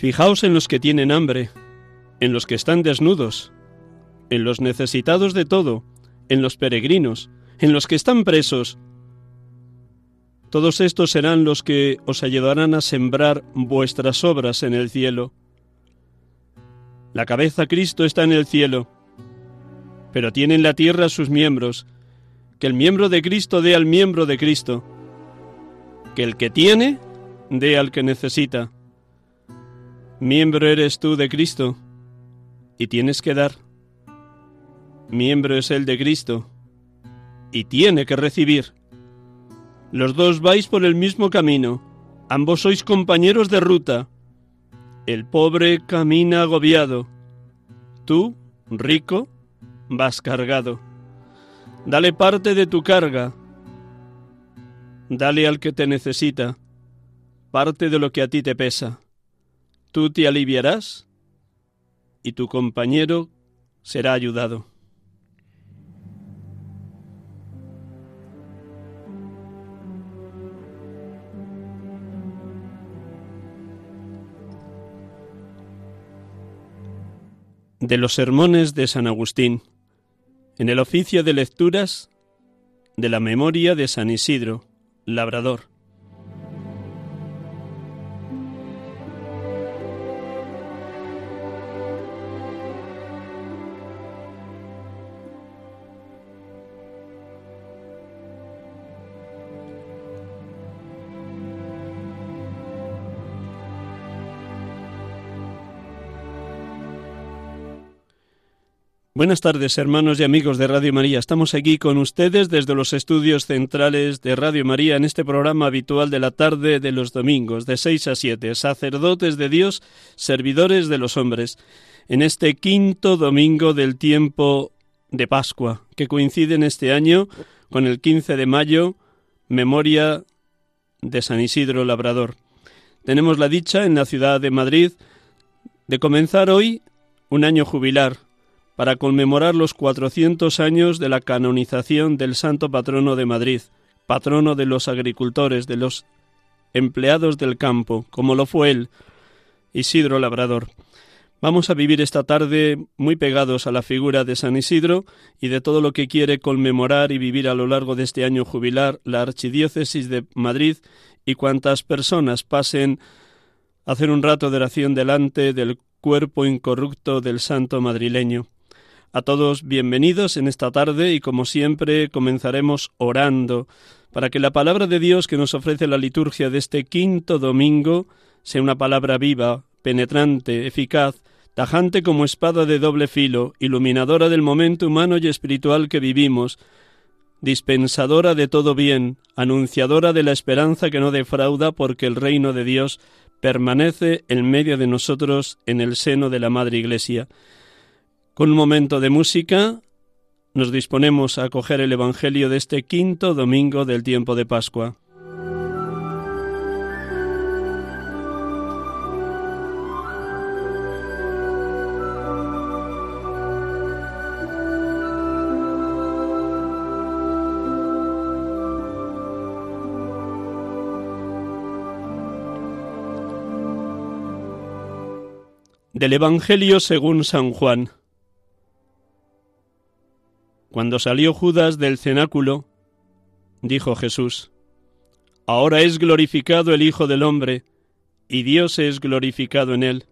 Fijaos en los que tienen hambre, en los que están desnudos, en los necesitados de todo, en los peregrinos, en los que están presos. Todos estos serán los que os ayudarán a sembrar vuestras obras en el cielo. La cabeza Cristo está en el cielo, pero tiene en la tierra sus miembros, que el miembro de Cristo dé al miembro de Cristo, que el que tiene dé al que necesita. Miembro eres tú de Cristo y tienes que dar. Miembro es el de Cristo y tiene que recibir. Los dos vais por el mismo camino, ambos sois compañeros de ruta. El pobre camina agobiado, tú, rico, vas cargado. Dale parte de tu carga, dale al que te necesita, parte de lo que a ti te pesa. Tú te aliviarás y tu compañero será ayudado. De los sermones de San Agustín, en el oficio de lecturas de la memoria de San Isidro, labrador. Buenas tardes, hermanos y amigos de Radio María. Estamos aquí con ustedes desde los estudios centrales de Radio María en este programa habitual de la tarde de los domingos, de 6 a 7, sacerdotes de Dios, servidores de los hombres, en este quinto domingo del tiempo de Pascua, que coincide en este año con el 15 de mayo, memoria de San Isidro Labrador. Tenemos la dicha en la ciudad de Madrid de comenzar hoy un año jubilar para conmemorar los 400 años de la canonización del Santo Patrono de Madrid, patrono de los agricultores, de los empleados del campo, como lo fue él, Isidro Labrador. Vamos a vivir esta tarde muy pegados a la figura de San Isidro y de todo lo que quiere conmemorar y vivir a lo largo de este año jubilar la Archidiócesis de Madrid y cuantas personas pasen a hacer un rato de oración delante del cuerpo incorrupto del santo madrileño. A todos bienvenidos en esta tarde y como siempre comenzaremos orando para que la palabra de Dios que nos ofrece la liturgia de este quinto domingo sea una palabra viva, penetrante, eficaz, tajante como espada de doble filo, iluminadora del momento humano y espiritual que vivimos, dispensadora de todo bien, anunciadora de la esperanza que no defrauda porque el reino de Dios permanece en medio de nosotros en el seno de la Madre Iglesia. Con un momento de música nos disponemos a acoger el Evangelio de este quinto domingo del tiempo de Pascua. Del Evangelio según San Juan. Cuando salió Judas del cenáculo, dijo Jesús, Ahora es glorificado el Hijo del Hombre, y Dios es glorificado en él.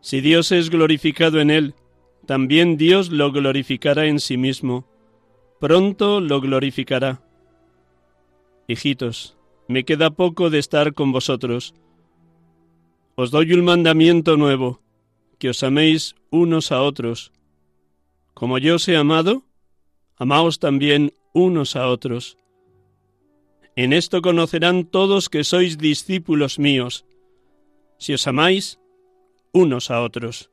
Si Dios es glorificado en él, también Dios lo glorificará en sí mismo. Pronto lo glorificará. Hijitos, me queda poco de estar con vosotros. Os doy un mandamiento nuevo, que os améis unos a otros. Como yo os he amado, amaos también unos a otros. En esto conocerán todos que sois discípulos míos, si os amáis unos a otros.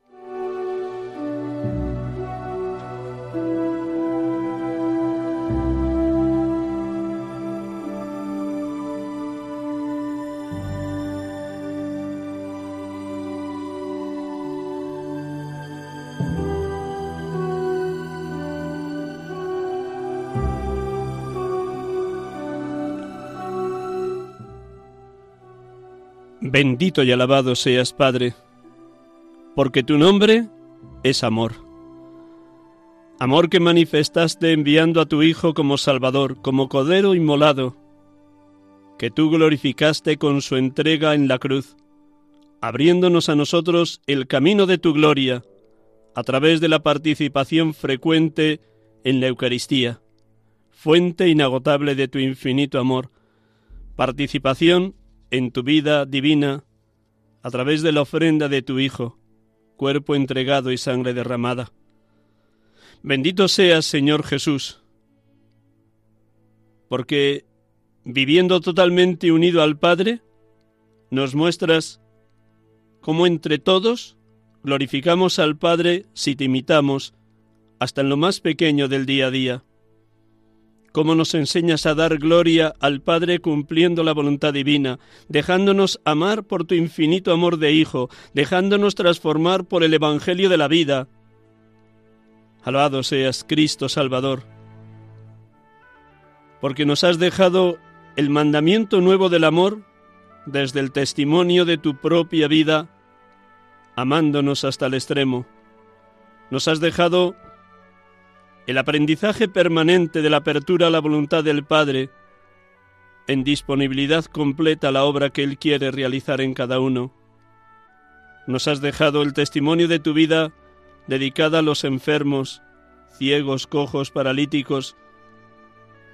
Bendito y alabado seas, Padre, porque tu nombre es amor. Amor que manifestaste enviando a tu Hijo como Salvador, como Cordero inmolado, que tú glorificaste con su entrega en la cruz, abriéndonos a nosotros el camino de tu gloria, a través de la participación frecuente en la Eucaristía, fuente inagotable de tu infinito amor, participación en tu vida divina a través de la ofrenda de tu Hijo, cuerpo entregado y sangre derramada. Bendito seas, Señor Jesús, porque viviendo totalmente unido al Padre, nos muestras cómo entre todos glorificamos al Padre si te imitamos hasta en lo más pequeño del día a día cómo nos enseñas a dar gloria al Padre cumpliendo la voluntad divina, dejándonos amar por tu infinito amor de Hijo, dejándonos transformar por el Evangelio de la vida. Alabado seas Cristo Salvador, porque nos has dejado el mandamiento nuevo del amor desde el testimonio de tu propia vida, amándonos hasta el extremo. Nos has dejado el aprendizaje permanente de la apertura a la voluntad del Padre, en disponibilidad completa a la obra que Él quiere realizar en cada uno. Nos has dejado el testimonio de tu vida dedicada a los enfermos, ciegos, cojos, paralíticos,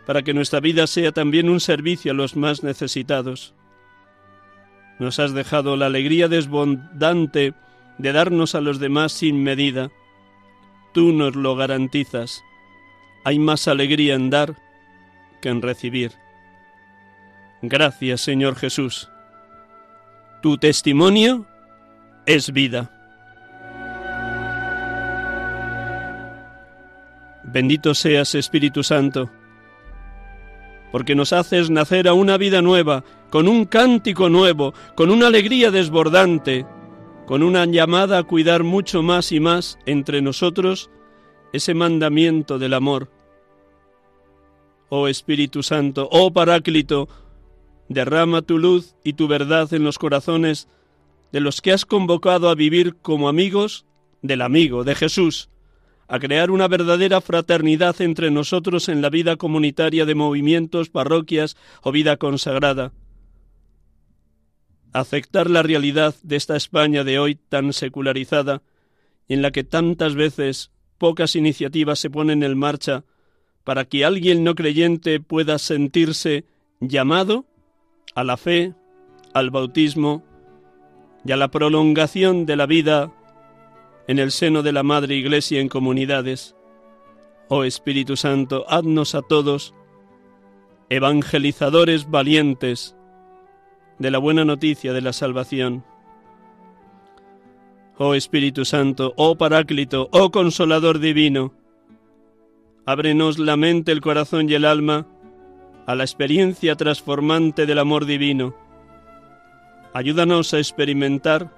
para que nuestra vida sea también un servicio a los más necesitados. Nos has dejado la alegría desbordante de darnos a los demás sin medida, Tú nos lo garantizas. Hay más alegría en dar que en recibir. Gracias, Señor Jesús. Tu testimonio es vida. Bendito seas, Espíritu Santo, porque nos haces nacer a una vida nueva, con un cántico nuevo, con una alegría desbordante, con una llamada a cuidar mucho más y más entre nosotros ese mandamiento del amor. Oh Espíritu Santo, oh Paráclito, derrama tu luz y tu verdad en los corazones de los que has convocado a vivir como amigos del amigo, de Jesús, a crear una verdadera fraternidad entre nosotros en la vida comunitaria de movimientos, parroquias o vida consagrada aceptar la realidad de esta España de hoy tan secularizada, en la que tantas veces pocas iniciativas se ponen en marcha para que alguien no creyente pueda sentirse llamado a la fe, al bautismo y a la prolongación de la vida en el seno de la Madre Iglesia en comunidades. Oh Espíritu Santo, haznos a todos evangelizadores valientes, de la buena noticia de la salvación. Oh Espíritu Santo, oh Paráclito, oh Consolador Divino, ábrenos la mente, el corazón y el alma a la experiencia transformante del amor divino. Ayúdanos a experimentar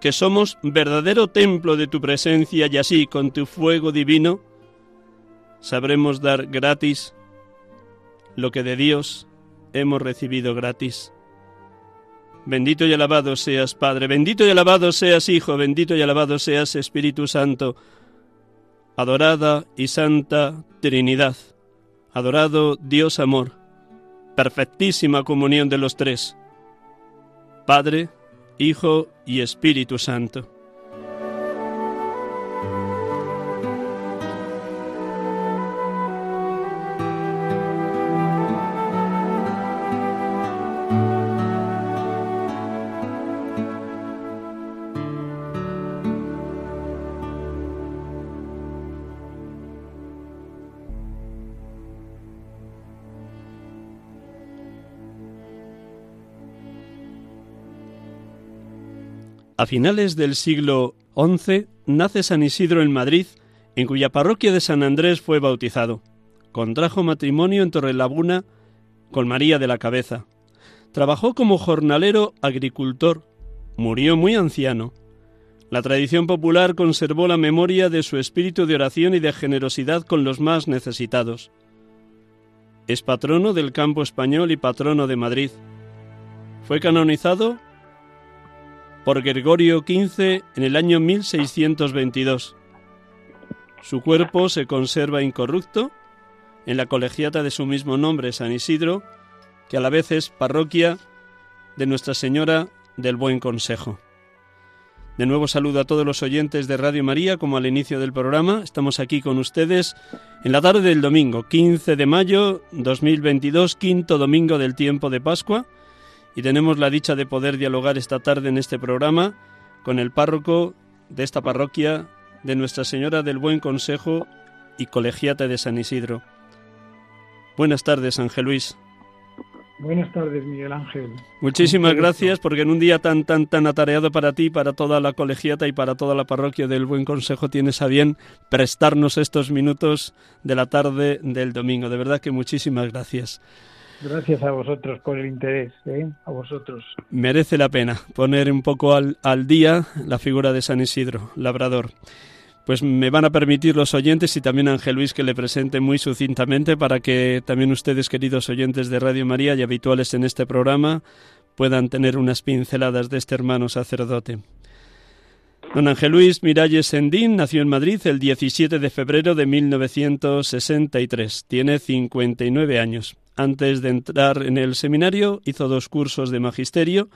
que somos verdadero templo de tu presencia y así con tu fuego divino sabremos dar gratis lo que de Dios hemos recibido gratis. Bendito y alabado seas, Padre, bendito y alabado seas, Hijo, bendito y alabado seas, Espíritu Santo. Adorada y Santa Trinidad. Adorado Dios Amor. Perfectísima comunión de los tres. Padre, Hijo y Espíritu Santo. A finales del siglo XI nace San Isidro en Madrid, en cuya parroquia de San Andrés fue bautizado. Contrajo matrimonio en Torrelaguna con María de la Cabeza. Trabajó como jornalero agricultor. Murió muy anciano. La tradición popular conservó la memoria de su espíritu de oración y de generosidad con los más necesitados. Es patrono del campo español y patrono de Madrid. Fue canonizado por Gregorio XV en el año 1622. Su cuerpo se conserva incorrupto en la colegiata de su mismo nombre, San Isidro, que a la vez es parroquia de Nuestra Señora del Buen Consejo. De nuevo saludo a todos los oyentes de Radio María, como al inicio del programa. Estamos aquí con ustedes en la tarde del domingo, 15 de mayo 2022, quinto domingo del tiempo de Pascua y tenemos la dicha de poder dialogar esta tarde en este programa con el párroco de esta parroquia de Nuestra Señora del Buen Consejo y colegiata de San Isidro. Buenas tardes, Ángel Luis. Buenas tardes, Miguel Ángel. Muchísimas gracias porque en un día tan tan tan atareado para ti, para toda la colegiata y para toda la parroquia del Buen Consejo tienes a bien prestarnos estos minutos de la tarde del domingo. De verdad que muchísimas gracias. Gracias a vosotros por el interés, ¿eh? a vosotros. Merece la pena poner un poco al, al día la figura de San Isidro, labrador. Pues me van a permitir los oyentes y también Ángel Luis que le presente muy sucintamente para que también ustedes, queridos oyentes de Radio María y habituales en este programa, puedan tener unas pinceladas de este hermano sacerdote. Don Ángel Luis Miralles Sendín nació en Madrid el 17 de febrero de 1963. Tiene 59 años. Antes de entrar en el seminario, hizo dos cursos de magisterio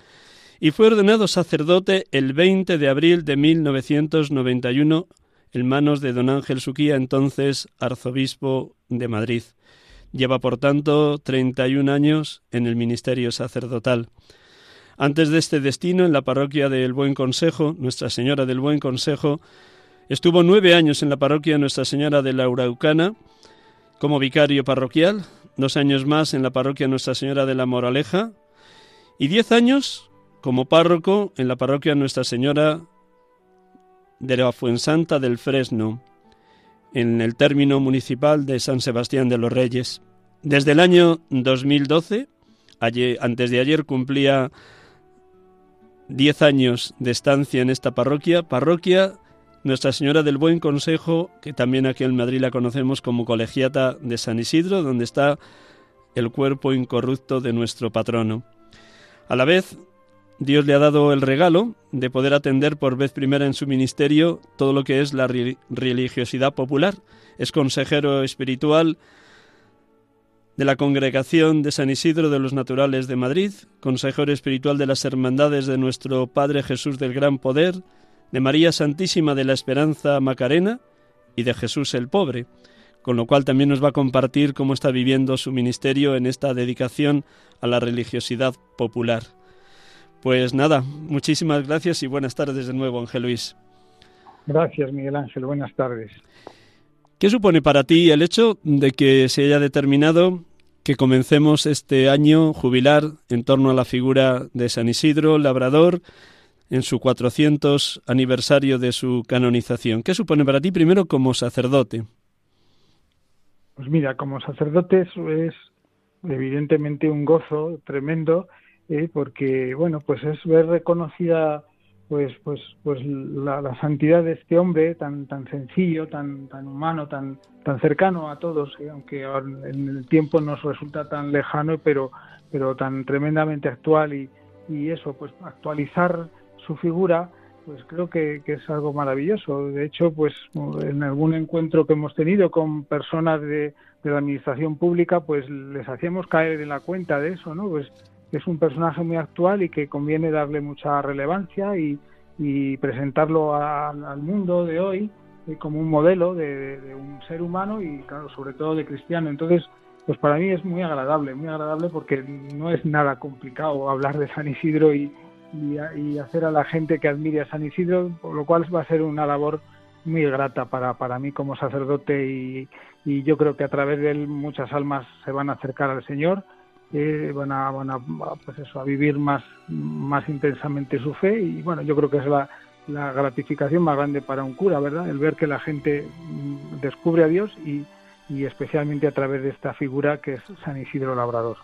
y fue ordenado sacerdote el 20 de abril de 1991 en manos de don Ángel Suquía, entonces arzobispo de Madrid. Lleva, por tanto, 31 años en el ministerio sacerdotal. Antes de este destino, en la parroquia del Buen Consejo, Nuestra Señora del Buen Consejo, estuvo nueve años en la parroquia Nuestra Señora de la Uraucana como vicario parroquial, dos años más en la parroquia Nuestra Señora de la Moraleja y diez años como párroco en la parroquia Nuestra Señora de la Fuensanta del Fresno, en el término municipal de San Sebastián de los Reyes. Desde el año 2012, antes de ayer, cumplía diez años de estancia en esta parroquia, parroquia Nuestra Señora del Buen Consejo, que también aquí en Madrid la conocemos como colegiata de San Isidro, donde está el cuerpo incorrupto de nuestro patrono. A la vez, Dios le ha dado el regalo de poder atender por vez primera en su ministerio todo lo que es la religiosidad popular. Es consejero espiritual de la Congregación de San Isidro de los Naturales de Madrid, consejero espiritual de las Hermandades de nuestro Padre Jesús del Gran Poder, de María Santísima de la Esperanza Macarena y de Jesús el Pobre, con lo cual también nos va a compartir cómo está viviendo su ministerio en esta dedicación a la religiosidad popular. Pues nada, muchísimas gracias y buenas tardes de nuevo, Ángel Luis. Gracias, Miguel Ángel. Buenas tardes. ¿Qué supone para ti el hecho de que se haya determinado que comencemos este año jubilar en torno a la figura de San Isidro, labrador, en su 400 aniversario de su canonización. ¿Qué supone para ti primero como sacerdote? Pues mira, como sacerdote es, evidentemente un gozo tremendo, eh, porque bueno, pues es ver reconocida pues pues pues la, la, santidad de este hombre tan tan sencillo tan tan humano tan tan cercano a todos eh, aunque en el tiempo nos resulta tan lejano pero pero tan tremendamente actual y, y eso, pues actualizar su figura, pues creo que, es algo maravilloso. De hecho, pues en algún encuentro que hemos tenido con personas de, la administración pública, pues les hacíamos caer en la cuenta de eso, ¿no? Pues es un personaje muy actual y que conviene darle mucha relevancia y, y presentarlo al mundo de hoy eh, como un modelo de, un ser humano y, claro, sobre todo de cristiano. Entonces, pues para mí es muy agradable, muy agradable porque no es nada complicado hablar de San Isidro y, y, hacer a la gente que admire a San Isidro, por lo cual va a ser una labor muy grata para, para mí como sacerdote y, y yo creo que a través de él muchas almas se van a acercar al Señor eh, van a, van a, pues eso, a vivir más, más intensamente su fe y bueno, yo creo que es la, la gratificación más grande para un cura, ¿verdad? El ver que la gente mm, descubre a Dios y, y especialmente a través de esta figura que es San Isidro Labrador.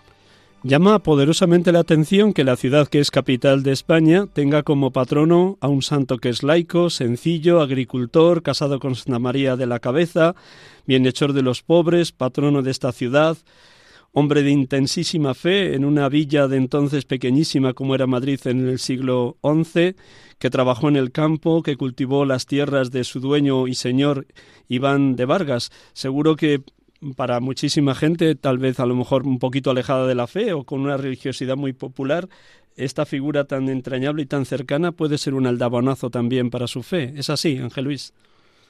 Llama poderosamente la atención que la ciudad que es capital de España tenga como patrono a un santo que es laico, sencillo, agricultor, casado con Santa María de la Cabeza, bienhechor de los pobres, patrono de esta ciudad, hombre de intensísima fe en una villa de entonces pequeñísima como era Madrid en el siglo XI, que trabajó en el campo, que cultivó las tierras de su dueño y señor Iván de Vargas. Seguro que para muchísima gente, tal vez a lo mejor un poquito alejada de la fe o con una religiosidad muy popular, esta figura tan entrañable y tan cercana puede ser un aldabonazo también para su fe. ¿Es así, Ángel Luis?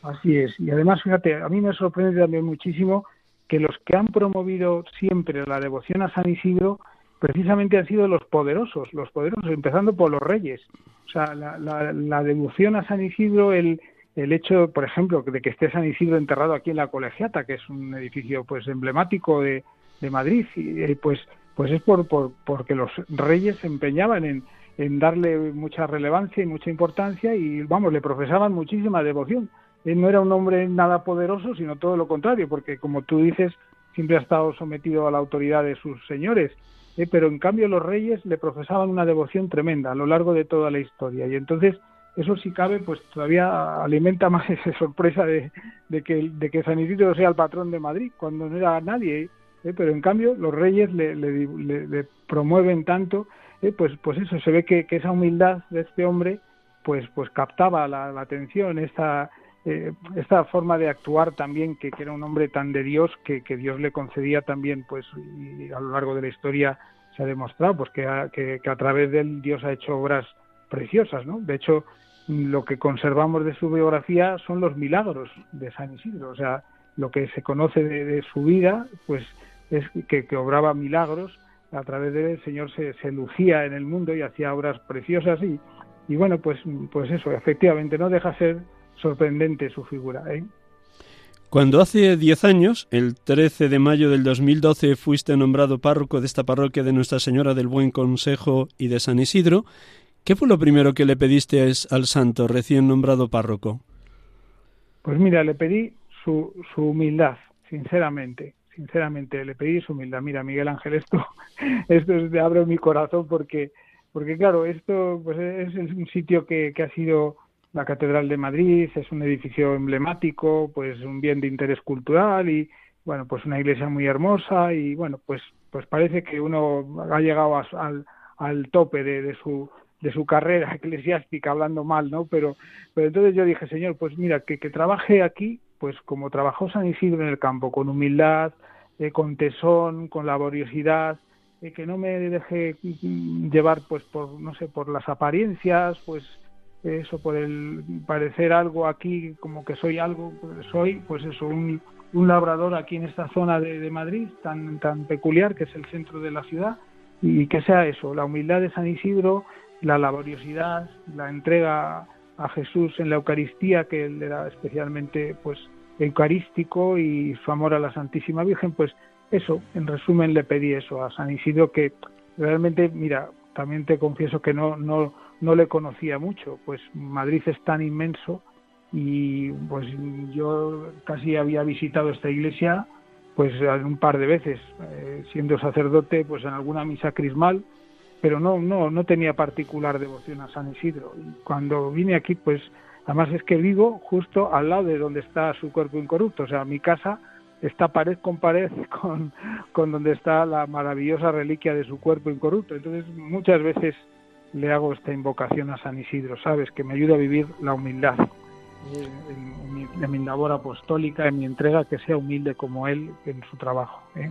Así es. Y además, fíjate, a mí me sorprende también muchísimo que los que han promovido siempre la devoción a San Isidro precisamente han sido los poderosos, los poderosos, empezando por los reyes. O sea, la, devoción a San Isidro, el, el hecho, por ejemplo, de que esté San Isidro enterrado aquí en la Colegiata, que es un edificio pues emblemático de, Madrid, y, eh, pues, pues es por, por, porque los reyes se empeñaban en, en darle mucha relevancia y mucha importancia y, vamos, le profesaban muchísima devoción no era un hombre nada poderoso, sino todo lo contrario, porque como tú dices, siempre ha estado sometido a la autoridad de sus señores, ¿eh? pero en cambio los reyes le profesaban una devoción tremenda a lo largo de toda la historia. Y entonces eso si cabe, pues todavía alimenta más esa sorpresa de, que, de que San Isidro sea el patrón de Madrid, cuando no era nadie. ¿eh? Pero en cambio los reyes le, le, promueven tanto, ¿eh? pues, pues eso, se ve que, esa humildad de este hombre pues, pues captaba la, atención, esta eh, esta forma de actuar también, que, era un hombre tan de Dios, que, Dios le concedía también, pues, y a lo largo de la historia se ha demostrado, pues, que a, que, a través de él Dios ha hecho obras preciosas, ¿no? De hecho, lo que conservamos de su biografía son los milagros de San Isidro, o sea, lo que se conoce de, su vida, pues, es que, que, obraba milagros, a través de él el Señor se, se lucía en el mundo y hacía obras preciosas y, y bueno, pues, pues eso, efectivamente, no deja ser sorprendente su figura. ¿eh? Cuando hace diez años, el 13 de mayo del 2012, fuiste nombrado párroco de esta parroquia de Nuestra Señora del Buen Consejo y de San Isidro, ¿qué fue lo primero que le pediste al santo recién nombrado párroco? Pues mira, le pedí su, su humildad, sinceramente, sinceramente, le pedí su humildad. Mira, Miguel Ángel, esto, esto es de abro mi corazón porque, porque claro, esto pues es, un sitio que, que ha sido la Catedral de Madrid es un edificio emblemático, pues un bien de interés cultural y bueno, pues una iglesia muy hermosa y bueno, pues pues parece que uno ha llegado al, al tope de, de, su de su carrera eclesiástica hablando mal, ¿no? Pero pero entonces yo dije, Señor, pues mira, que, que trabaje aquí, pues como trabajó San Isidro en el campo, con humildad, eh, con tesón, con laboriosidad, eh, que no me deje llevar pues por no sé, por las apariencias, pues eso por el parecer algo aquí como que soy algo pues soy pues eso un, un labrador aquí en esta zona de, de, Madrid tan tan peculiar que es el centro de la ciudad y que sea eso la humildad de San Isidro la laboriosidad la entrega a Jesús en la Eucaristía que él era especialmente pues eucarístico y su amor a la Santísima Virgen pues eso en resumen le pedí eso a San Isidro que realmente mira también te confieso que no no no le conocía mucho, pues Madrid es tan inmenso y pues yo casi había visitado esta iglesia pues un par de veces, eh, siendo sacerdote pues en alguna misa crismal, pero no, no, no tenía particular devoción a San Isidro. cuando vine aquí pues además es que vivo justo al lado de donde está su cuerpo incorrupto, o sea, mi casa está pared con pared con, con donde está la maravillosa reliquia de su cuerpo incorrupto. Entonces muchas veces le hago esta invocación a San Isidro, ¿sabes? Que me ayuda a vivir la humildad en, mi, labor apostólica, en mi entrega, que sea humilde como él en su trabajo. ¿eh?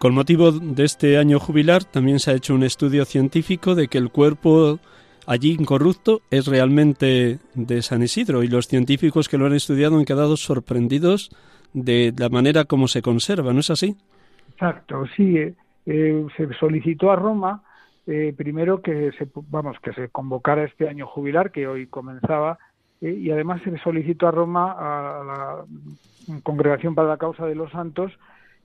Con motivo de este año jubilar, también se ha hecho un estudio científico de que el cuerpo allí incorrupto es realmente de San Isidro y los científicos que lo han estudiado han quedado sorprendidos de la manera como se conserva, ¿no es así? Exacto, sí. Eh, eh, se solicitó a Roma primero que se, vamos, que se convocara este año jubilar que hoy comenzaba y además se solicitó a Roma, a la Congregación para la Causa de los Santos,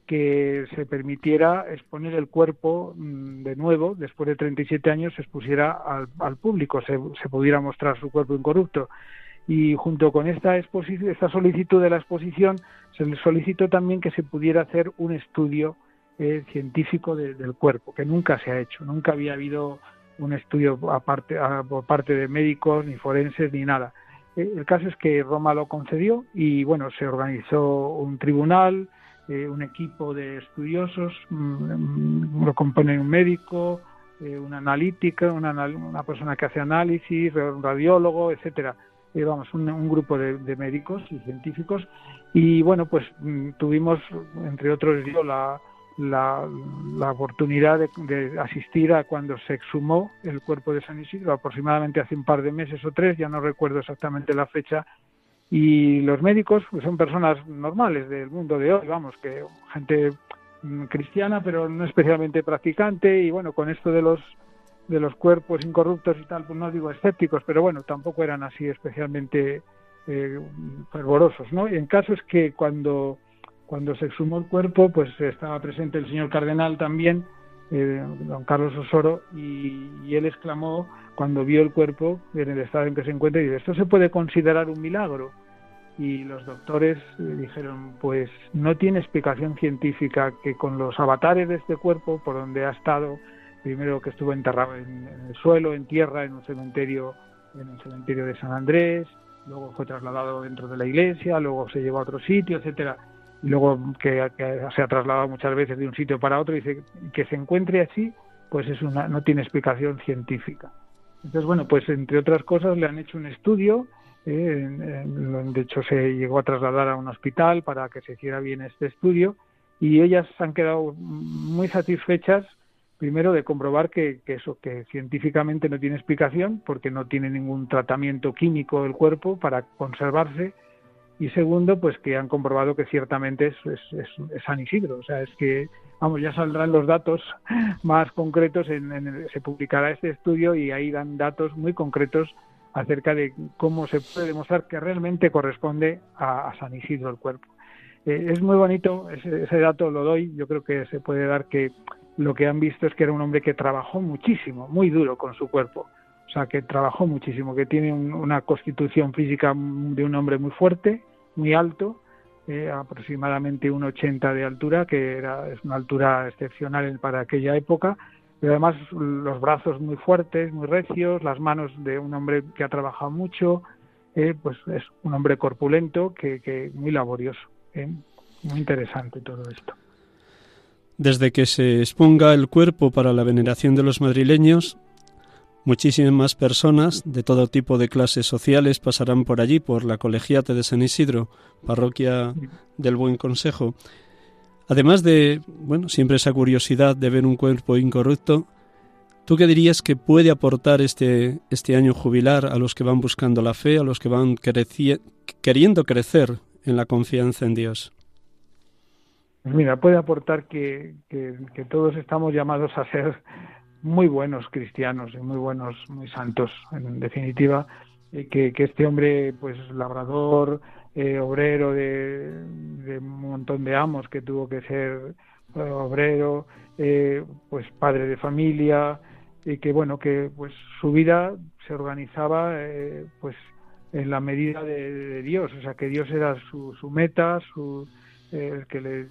que se permitiera exponer el cuerpo mm, de nuevo, después de 37 años, se expusiera al, público, se, pudiera mostrar su cuerpo incorrupto. Y junto con esta, exposición, esta solicitud de la exposición, se le solicitó también que se pudiera hacer un estudio eh, científico del cuerpo, que nunca se ha hecho, nunca había habido un estudio aparte, por parte de médicos, ni forenses, ni nada. Eh, el caso es que Roma lo concedió y bueno, se organizó un tribunal, eh, un equipo de estudiosos, mm, lo compone un médico, eh, una analítica, una, persona que hace análisis, un radiólogo, etcétera. vamos, un, grupo de, médicos y científicos. Y bueno, pues mm, tuvimos, entre otros yo, la, la, oportunidad de, asistir a cuando se exhumó el cuerpo de San Isidro, aproximadamente hace un par de meses o tres, ya no recuerdo exactamente la fecha, y los médicos pues son personas normales del mundo de hoy, vamos, que gente mm, cristiana, pero no especialmente practicante, y bueno, con esto de los de los cuerpos incorruptos y tal, pues no digo escépticos, pero bueno, tampoco eran así especialmente eh, fervorosos, ¿no? Y en caso es que cuando cuando se exhumó el cuerpo, pues estaba presente el señor cardenal también, eh, don Carlos Osoro, y, él exclamó cuando vio el cuerpo en el estado en que se encuentra, y dice, esto se puede considerar un milagro. Y los doctores eh, dijeron, pues no tiene explicación científica que con los avatares de este cuerpo, por donde ha estado, primero que estuvo enterrado en, en el suelo, en tierra, en un cementerio, en el cementerio de San Andrés, luego fue trasladado dentro de la iglesia, luego se llevó a otro sitio, etcétera luego que, se ha trasladado muchas veces de un sitio para otro, dice que se encuentre así, pues es una, no tiene explicación científica. Entonces, bueno, pues entre otras cosas le han hecho un estudio, eh, de hecho se llegó a trasladar a un hospital para que se hiciera bien este estudio y ellas han quedado muy satisfechas primero de comprobar que, que, eso que científicamente no tiene explicación porque no tiene ningún tratamiento químico del cuerpo para conservarse y segundo, pues que han comprobado que ciertamente es, es, San Isidro. O sea, es que, vamos, ya saldrán los datos más concretos, en, se publicará este estudio y ahí dan datos muy concretos acerca de cómo se puede demostrar que realmente corresponde a, San Isidro el cuerpo. Eh, es muy bonito, ese, ese dato lo doy, yo creo que se puede dar que lo que han visto es que era un hombre que trabajó muchísimo, muy duro con su cuerpo sea, que trabajó muchísimo, que tiene una constitución física de un hombre muy fuerte, muy alto, eh, aproximadamente 1,80 de altura, que era, es una altura excepcional para aquella época, pero además los brazos muy fuertes, muy recios, las manos de un hombre que ha trabajado mucho, eh, pues es un hombre corpulento, que, que muy laborioso. Eh, muy interesante todo esto. Desde que se exponga el cuerpo para la veneración de los madrileños, Muchísimas personas de todo tipo de clases sociales pasarán por allí, por la Colegiata de San Isidro, parroquia del Buen Consejo. Además de, bueno, siempre esa curiosidad de ver un cuerpo incorrupto, ¿tú qué dirías que puede aportar este, este año jubilar a los que van buscando la fe, a los que van queriendo crecer en la confianza en Dios? Pues mira, puede aportar que, que todos estamos llamados a ser muy buenos cristianos y muy buenos, muy santos, en definitiva, eh, que, este hombre, pues labrador, eh, obrero de, un montón de amos, que tuvo que ser eh, obrero, pues padre de familia, y que bueno, que pues su vida se organizaba pues en la medida de, Dios, o sea que Dios era su, su meta, su el que le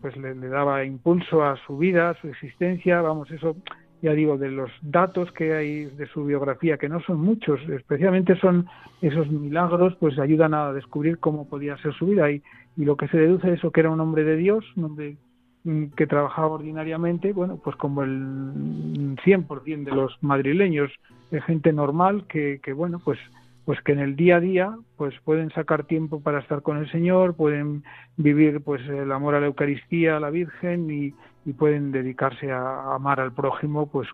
pues le, daba impulso a su vida, a su existencia, vamos, eso ya digo, de los datos que hay de su biografía, que no son muchos, especialmente son esos milagros, pues ayudan a descubrir cómo podía ser su vida. Y, y lo que se deduce es eso, que era un hombre de Dios, un hombre mm, que trabajaba ordinariamente, bueno, pues como el 100% de los madrileños, es gente normal que, que, bueno, pues pues que en el día a día pues pueden sacar tiempo para estar con el Señor, pueden vivir pues el amor a la Eucaristía, a la Virgen y, y pueden dedicarse a, amar al prójimo pues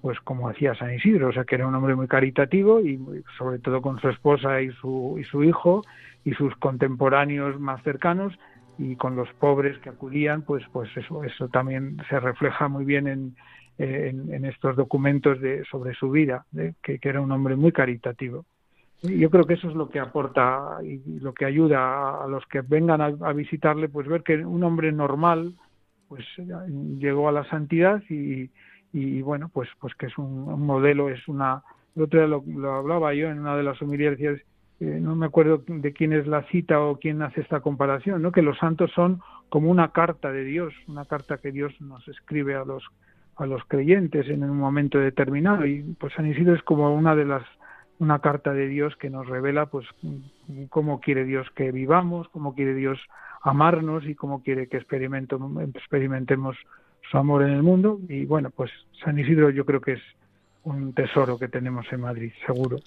pues como hacía San Isidro, o sea que era un hombre muy caritativo y sobre todo con su esposa y su, y su hijo y sus contemporáneos más cercanos y con los pobres que acudían, pues pues eso eso también se refleja muy bien en, en, estos documentos de, sobre su vida, que, que, era un hombre muy caritativo. Yo creo que eso es lo que aporta y lo que ayuda a los que vengan a, visitarle, pues ver que un hombre normal, pues llegó a la santidad y, y bueno, pues pues que es un, modelo, es una. El otro día lo, hablaba yo en una de las homilías, eh, no me acuerdo de quién es la cita o quién hace esta comparación, ¿no? Que los santos son como una carta de Dios, una carta que Dios nos escribe a los a los creyentes en un momento determinado y pues San Isidro es como una de las una carta de Dios que nos revela pues cómo quiere Dios que vivamos, cómo quiere Dios amarnos y cómo quiere que experimentemos su amor en el mundo y bueno, pues San Isidro yo creo que es un tesoro que tenemos en Madrid, seguro.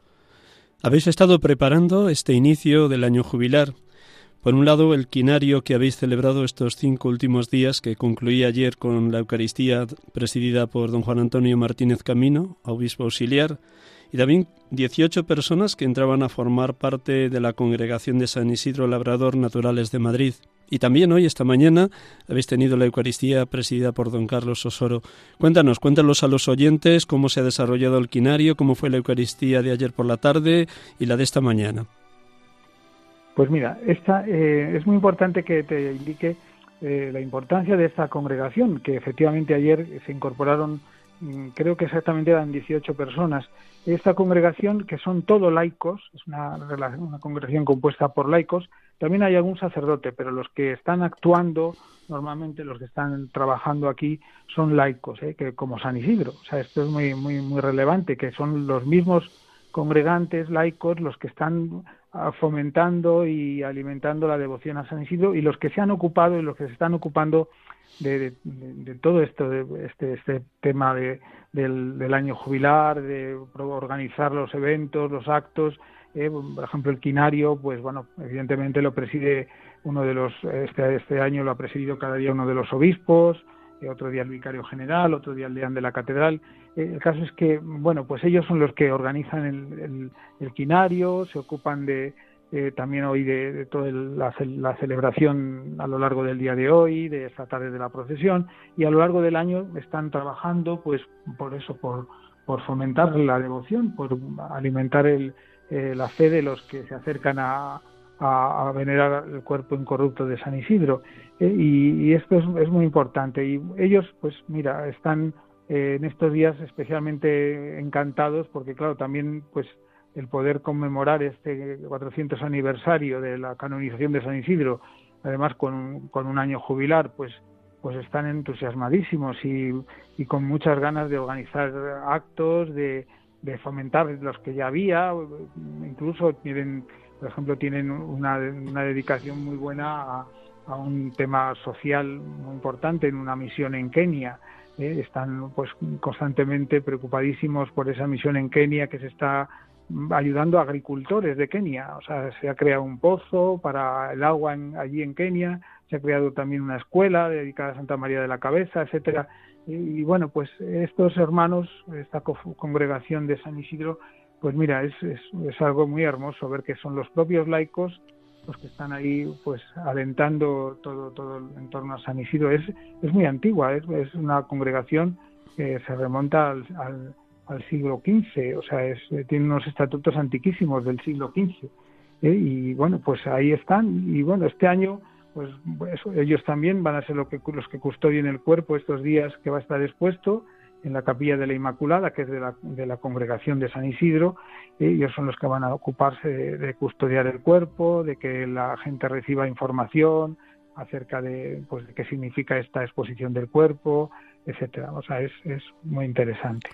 Habéis estado preparando este inicio del año jubilar. Por un lado, el quinario que habéis celebrado estos cinco últimos días, que concluía ayer con la Eucaristía presidida por don Juan Antonio Martínez Camino, obispo auxiliar, y también 18 personas que entraban a formar parte de la congregación de San Isidro Labrador Naturales de Madrid. Y también hoy, esta mañana, habéis tenido la Eucaristía presidida por don Carlos Osoro. Cuéntanos, cuéntanos a los oyentes cómo se ha desarrollado el quinario, cómo fue la Eucaristía de ayer por la tarde y la de esta mañana. Pues mira, esta, eh, es muy importante que te indique eh, la importancia de esta congregación, que efectivamente ayer se incorporaron Mm, creo que exactamente eran 18 personas. Esta congregación, que son todos laicos, es una, una congregación compuesta por laicos, también hay algún sacerdote, pero los que están actuando, normalmente los que están trabajando aquí, son laicos, ¿eh? que como San Isidro. O sea, esto es muy, muy, muy relevante, que son los mismos congregantes laicos los que están ah, fomentando y alimentando la devoción a San Isidro y los que se han ocupado y los que se están ocupando de, todo esto, de este, este tema de, del, año jubilar, de organizar los eventos, los actos. Eh, por ejemplo, el quinario, pues bueno, evidentemente lo preside uno de los, este, este año lo ha presidido cada día uno de los obispos, eh, otro día el vicario general, otro día el deán de la catedral. Eh, el caso es que, bueno, pues ellos son los que organizan el, el quinario, se ocupan de, eh, también hoy de, toda la, celebración a lo largo del día de hoy, de esta tarde de la procesión, y a lo largo del año están trabajando, pues por eso, por, por fomentar la devoción, por alimentar el, eh, la fe de los que se acercan a, a, venerar el cuerpo incorrupto de San Isidro. Eh, y, esto es, es, muy importante. Y ellos, pues mira, están en estos días especialmente encantados porque, claro, también, pues el poder conmemorar este 400 aniversario de la canonización de San Isidro, además con, con un año jubilar, pues pues están entusiasmadísimos y, y con muchas ganas de organizar actos, de, de, fomentar los que ya había, incluso tienen, por ejemplo, tienen una, una dedicación muy buena a, a, un tema social muy importante en una misión en Kenia. ¿eh? Están pues constantemente preocupadísimos por esa misión en Kenia que se está ayudando a agricultores de Kenia. O sea, se ha creado un pozo para el agua allí en Kenia, se ha creado también una escuela dedicada a Santa María de la Cabeza, etcétera. Y, bueno, pues estos hermanos, esta congregación de San Isidro, pues mira, es, es, algo muy hermoso ver que son los propios laicos los que están ahí pues alentando todo todo en torno a San Isidro es, es muy antigua es, es una congregación que se remonta al siglo XV, o sea, es, eh, tiene unos estatutos antiquísimos del siglo XV. ¿eh? Y bueno, pues ahí están. Y bueno, este año, pues ellos también van a ser lo que, los que custodien el cuerpo estos días que va a estar expuesto en la capilla de la Inmaculada, que es de la, de la congregación de San Isidro. ¿eh? Ellos son los que van a ocuparse de, custodiar el cuerpo, de que la gente reciba información acerca de, pues, de qué significa esta exposición del cuerpo, etcétera. O sea, es, es muy interesante.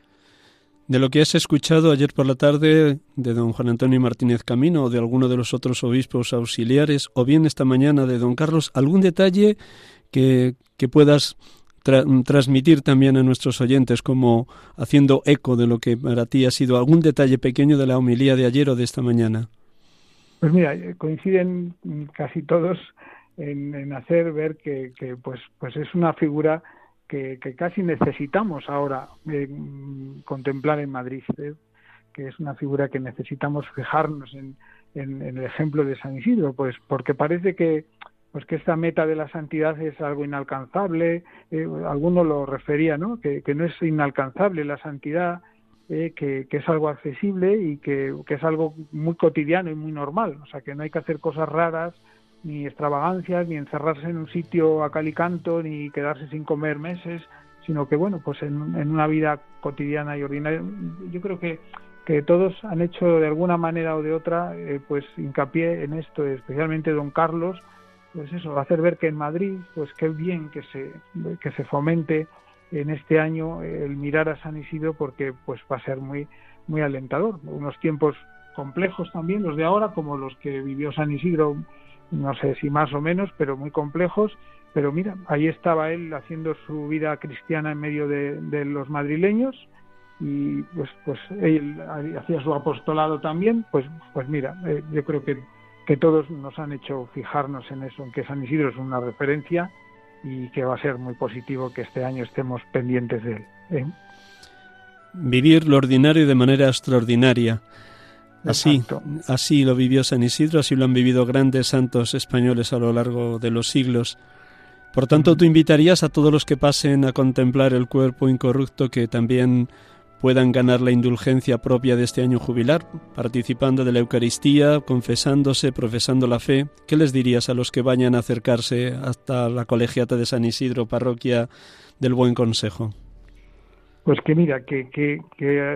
De lo que has escuchado ayer por la tarde de don Juan Antonio Martínez Camino o de alguno de los otros obispos auxiliares, o bien esta mañana de don Carlos, algún detalle que, que puedas transmitir también a nuestros oyentes como haciendo eco de lo que para ti ha sido algún detalle pequeño de la homilía de ayer o de esta mañana. Pues mira, coinciden casi todos en, hacer ver que, que, pues, pues es una figura que, casi necesitamos ahora eh, contemplar en Madrid, ¿eh? que es una figura que necesitamos fijarnos en, el ejemplo de San Isidro, pues porque parece que pues que esta meta de la santidad es algo inalcanzable, eh, alguno lo refería, ¿no? Que, no es inalcanzable la santidad, que, que, es algo accesible y que, que, es algo muy cotidiano y muy normal, o sea, que no hay que hacer cosas raras, ni extravagancias, ni encerrarse en un sitio a cal y canto, ni quedarse sin comer meses, sino que, bueno, pues en, una vida cotidiana y ordinaria, yo creo que, que todos han hecho de alguna manera o de otra, eh, pues hincapié en esto, especialmente don Carlos, pues eso, hacer ver que en Madrid, pues qué bien que se, que se fomente en este año el mirar a San Isidro porque pues va a ser muy, muy alentador. Unos tiempos complejos también, los de ahora, como los que vivió San Isidro no sé si más o menos, pero muy complejos. Pero mira, ahí estaba él haciendo su vida cristiana en medio de, los madrileños y pues pues él hacía su apostolado también. Pues pues mira, eh, yo creo que que todos nos han hecho fijarnos en eso, en que San Isidro es una referencia y que va a ser muy positivo que este año estemos pendientes de él. ¿eh? Vivir lo ordinario de manera extraordinaria. Así, así lo vivió San Isidro, así lo han vivido grandes santos españoles a lo largo de los siglos. Por tanto, tú invitarías a todos los que pasen a contemplar el cuerpo incorrupto que también puedan ganar la indulgencia propia de este año jubilar, participando de la Eucaristía, confesándose, profesando la fe. ¿Qué les dirías a los que vayan a acercarse hasta la colegiata de San Isidro, parroquia del Buen Consejo? Pues que mira, que, que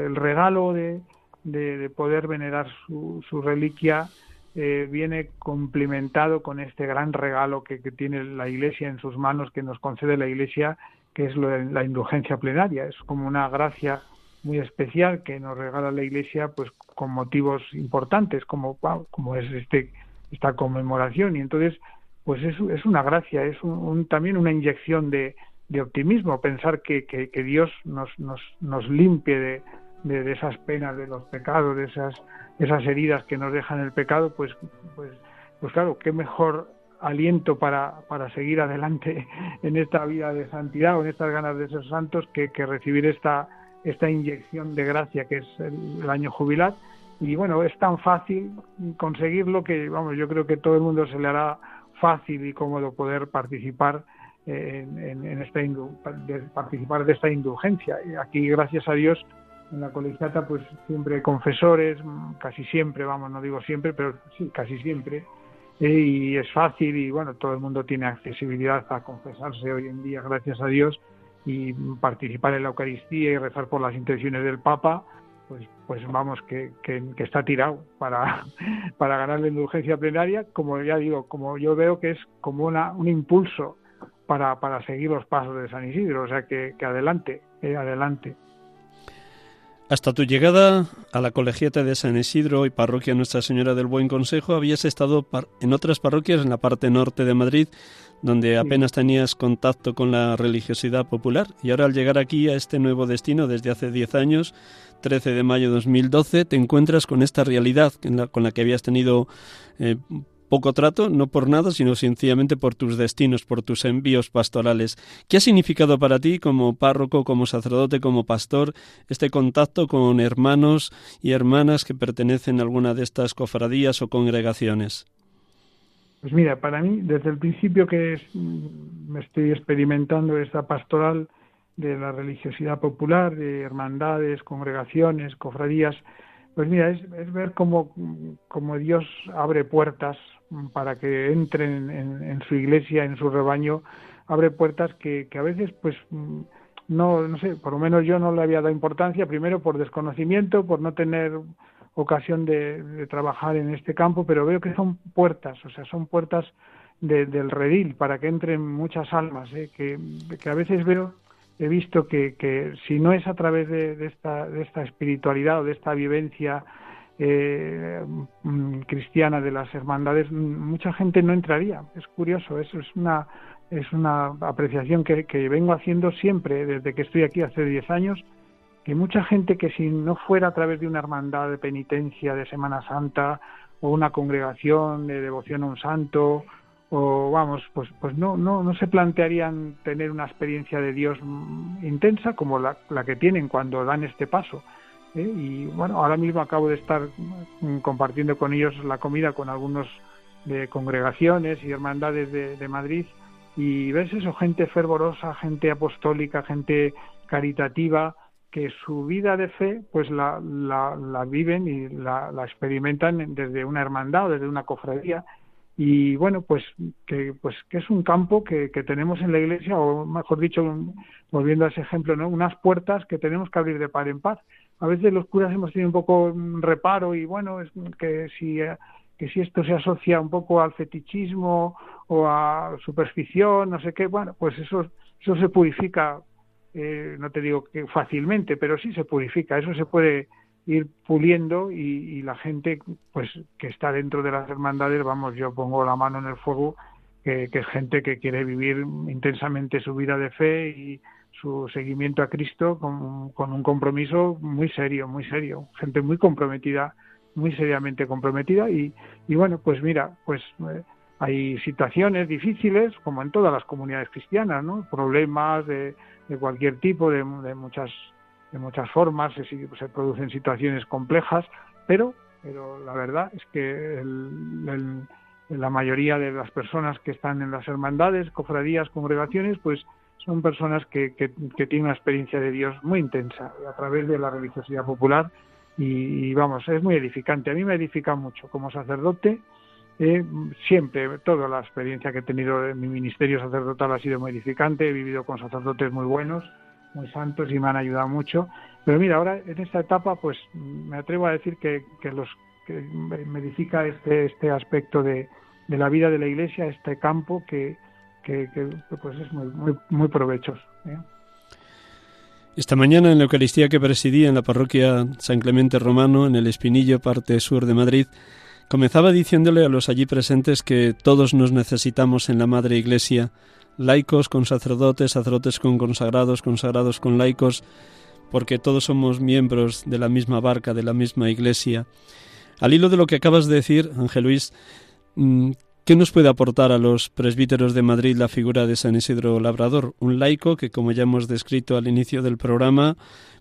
el regalo de, de, poder venerar su, su reliquia eh, viene complementado con este gran regalo que, tiene la Iglesia en sus manos, que nos concede la Iglesia, que es la indulgencia plenaria. Es como una gracia muy especial que nos regala la Iglesia, pues con motivos importantes, como, como es este esta conmemoración. Y entonces, pues es, es una gracia, es también una inyección de, de optimismo, pensar que, que, que Dios nos, nos, nos limpie de, de, esas penas, de los pecados, de esas, esas heridas que nos dejan el pecado, pues, pues, pues claro, qué mejor aliento para, para seguir adelante en esta vida de santidad o en estas ganas de ser santos que, que recibir esta, esta inyección de gracia que es el, año jubilar. Y bueno, es tan fácil conseguirlo que, vamos, yo creo que todo el mundo se le hará fácil y cómodo poder participar en, en, en esta participar de esta indulgencia. Y aquí, gracias a Dios, en la colegiata pues siempre hay confesores, casi siempre, vamos, no digo siempre, pero sí, casi siempre, eh, y es fácil y bueno, todo el mundo tiene accesibilidad a confesarse hoy en día, gracias a Dios, y participar en la Eucaristía y rezar por las intenciones del Papa, pues, pues vamos, que, que, está tirado para, para ganar la indulgencia plenaria, como ya digo, como yo veo que es como una, un impulso para, para seguir los pasos de San Isidro, o sea que, que adelante, eh, adelante. Hasta tu llegada a la colegiata de San Isidro y parroquia Nuestra Señora del Buen Consejo, habías estado en otras parroquias en la parte norte de Madrid, donde apenas tenías contacto con la religiosidad popular. Y ahora al llegar aquí a este nuevo destino desde hace 10 años, 13 de mayo de 2012, te encuentras con esta realidad con la que habías tenido eh, poco trato, no por nada, sino sencillamente por tus destinos, por tus envíos pastorales. ¿Qué ha significado para ti como párroco, como sacerdote, como pastor, este contacto con hermanos y hermanas que pertenecen a alguna de estas cofradías o congregaciones? Pues mira, para mí, desde el principio que me estoy experimentando esta pastoral de la religiosidad popular, de hermandades, congregaciones, cofradías, pues mira, es, ver cómo, cómo, Dios abre puertas para que entren en, su iglesia, en su rebaño, abre puertas que, que, a veces, pues, no, no sé, por lo menos yo no le había dado importancia, primero por desconocimiento, por no tener ocasión de, trabajar en este campo, pero veo que son puertas, o sea, son puertas del redil para que entren muchas almas, ¿eh? que, que a veces veo he visto que, que si no es a través de, esta, de esta espiritualidad o de esta vivencia eh, mm, cristiana de las hermandades, mucha gente no entraría. Es curioso, eso es una, es una apreciación que, que vengo haciendo siempre, desde que estoy aquí hace 10 años, que mucha gente que si no fuera a través de una hermandad de penitencia de Semana Santa o una congregación de devoción a un santo o vamos, pues pues no no no se plantearían tener una experiencia de Dios intensa como la, la que tienen cuando dan este paso. ¿eh? Y bueno, ahora mismo acabo de estar compartiendo con ellos la comida con algunos de congregaciones y hermandades de, de Madrid y ves eso, gente fervorosa, gente apostólica, gente caritativa, que su vida de fe pues la, la, la viven y la, la, experimentan desde una hermandad o desde una cofradía y bueno pues que pues que es un campo que, que tenemos en la iglesia o mejor dicho volviendo a ese ejemplo no unas puertas que tenemos que abrir de par en par a veces los curas hemos tenido un poco reparo y bueno es que si que si esto se asocia un poco al fetichismo o a superstición no sé qué bueno pues eso eso se purifica eh, no te digo que fácilmente, pero sí se purifica. Eso se puede ir puliendo y, la gente pues que está dentro de las hermandades, vamos, yo pongo la mano en el fuego, que, es gente que quiere vivir intensamente su vida de fe y su seguimiento a Cristo con, con un compromiso muy serio, muy serio, gente muy comprometida, muy seriamente comprometida y, y bueno, pues mira, pues eh, hay situaciones difíciles como en todas las comunidades cristianas, ¿no? Problemas de de cualquier tipo, de, muchas de muchas formas, se, se, producen situaciones complejas, pero pero la verdad es que la mayoría de las personas que están en las hermandades, cofradías, congregaciones, pues son personas que, que, tienen una experiencia de Dios muy intensa a través de la religiosidad popular y, vamos, es muy edificante. A mí me edifica mucho como sacerdote. Eh, siempre, toda la experiencia que he tenido en mi ministerio sacerdotal ha sido muy edificante, he vivido con sacerdotes muy buenos, muy santos y me han ayudado mucho. Pero mira, ahora en esta etapa, pues me atrevo a decir que, que los que me este, este aspecto de, de la vida de la Iglesia, este campo que, que, pues es muy, muy, provechoso. ¿eh? Esta mañana en la Eucaristía que presidía en la parroquia San Clemente Romano, en el Espinillo, parte sur de Madrid, Comenzaba diciéndole a los allí presentes que todos nos necesitamos en la Madre Iglesia, laicos con sacerdotes, sacerdotes con consagrados, consagrados con laicos, porque todos somos miembros de la misma barca, de la misma Iglesia. Al hilo de lo que acabas de decir, Ángel Luis, mm, ¿qué nos puede aportar a los presbíteros de Madrid la figura de San Isidro Labrador? Un laico que, como ya hemos descrito al inicio del programa,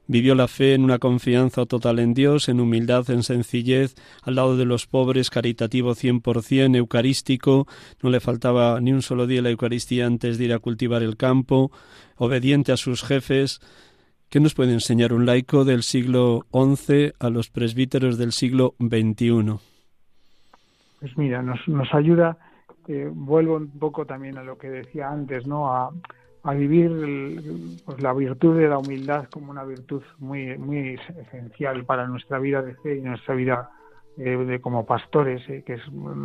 Vivió la fe en una confianza total en Dios, en humildad, en sencillez, al lado de los pobres, caritativo cien por cien, eucarístico, no le faltaba ni un solo día la Eucaristía antes de ir a cultivar el campo, obediente a sus jefes. ¿Qué nos puede enseñar un laico del siglo XI a los presbíteros del siglo XXI? Pues mira, nos, nos ayuda, eh, vuelvo un poco también a lo que decía antes, ¿no? A, a vivir pues, la virtud de la humildad como una virtud muy muy esencial para nuestra vida de fe y nuestra vida eh, de como pastores eh, que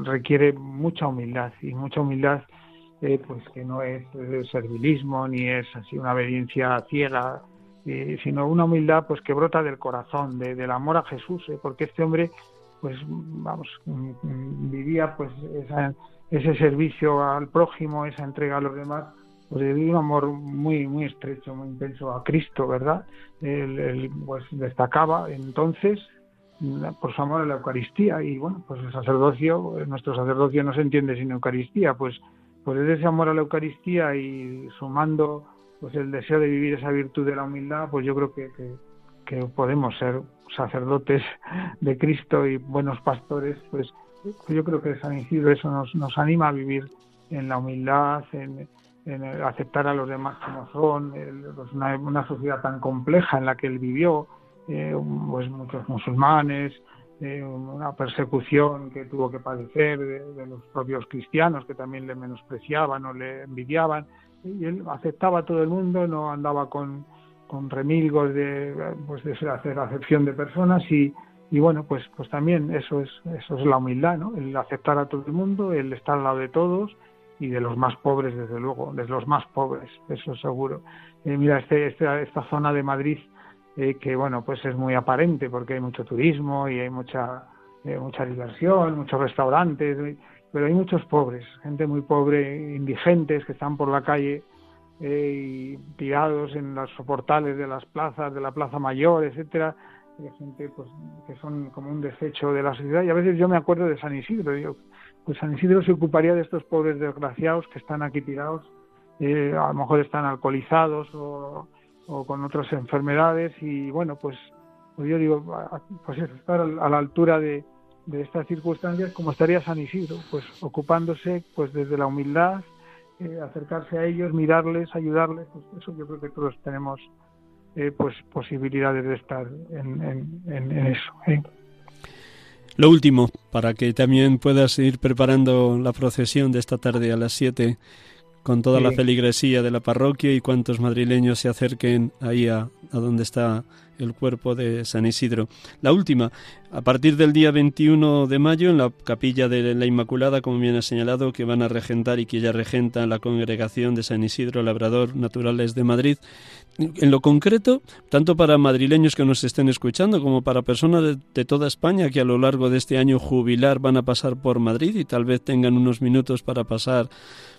requiere mucha humildad. Y mucha humildad eh, pues que no es servilismo ni es así una obediencia ciega sino una humildad pues que brota del corazón del amor a Jesús porque este hombre pues vamos mm, mm, vivía pues ese servicio al prójimo esa entrega a los demás pues un amor muy muy estrecho, muy intenso a Cristo, ¿verdad? Él, pues destacaba entonces por su amor a la Eucaristía y bueno, pues el sacerdocio, nuestro sacerdocio no se entiende sin Eucaristía, pues pues ese amor a la Eucaristía y sumando pues el deseo de vivir esa virtud de la humildad, pues yo creo que, que, podemos ser sacerdotes de Cristo y buenos pastores, pues yo creo que San Isidro eso nos, nos anima a vivir en la humildad, en, en aceptar a los demás como son, pues una, sociedad tan compleja en la que él vivió, eh, pues muchos musulmanes, eh, una persecución que tuvo que padecer de, los propios cristianos que también le menospreciaban o le envidiaban, y él aceptaba a todo el mundo, no andaba con, con remilgos de, pues de hacer acepción de personas y, y bueno, pues, pues también eso es, eso es la humildad, ¿no? El aceptar a todo el mundo, el estar al lado de todos, y de los más pobres, desde luego, de los más pobres, eso seguro. Eh, mira, este, esta, esta zona de Madrid, eh, que bueno, pues es muy aparente porque hay mucho turismo y hay mucha, eh, mucha diversión, muchos restaurantes, pero hay muchos pobres, gente muy pobre, indigentes que están por la calle tirados en los soportales de las plazas, de la Plaza Mayor, etcétera, gente pues que son como un desecho de la sociedad y a veces yo me acuerdo de San Isidro, digo, pues San Isidro se ocuparía de estos pobres desgraciados que están aquí tirados, eh, a lo mejor están alcoholizados o, con otras enfermedades y bueno, pues, pues yo digo, pues estar a la altura de, estas circunstancias como estaría San Isidro, pues ocupándose pues desde la humildad, eh, acercarse a ellos, mirarles, ayudarles, pues eso yo creo que todos tenemos eh, pues posibilidades de estar en, eso. Lo último, para que también puedas ir preparando la procesión de esta tarde a las 7 con toda la feligresía de la parroquia y cuantos madrileños se acerquen ahí a, a donde está el cuerpo de San Isidro. La última, a partir del día 21 de mayo, en la capilla de la Inmaculada, como bien ha señalado, que van a regentar y que ya regentan la congregación de San Isidro Labrador Naturales de Madrid. En lo concreto, tanto para madrileños que nos estén escuchando como para personas de, de toda España que a lo largo de este año jubilar van a pasar por Madrid y tal vez tengan unos minutos para pasar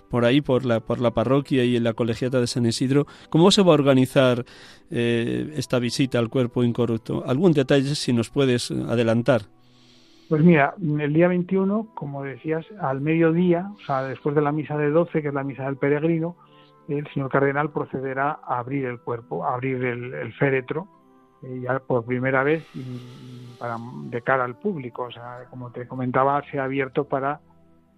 por ahí, por la, por la parroquia y en la colegiata de San Isidro, ¿cómo se va a organizar eh, esta visita al cuerpo incorrupto? ¿Algún detalle si nos puedes adelantar? Pues mira, el día 21, como decías, al mediodía, o sea, después de la misa de 12, que es la misa del peregrino, el señor cardenal procederá a abrir el cuerpo, a abrir el, féretro, eh, ya por primera vez para, de cara al público. O sea, como te comentaba, se ha abierto para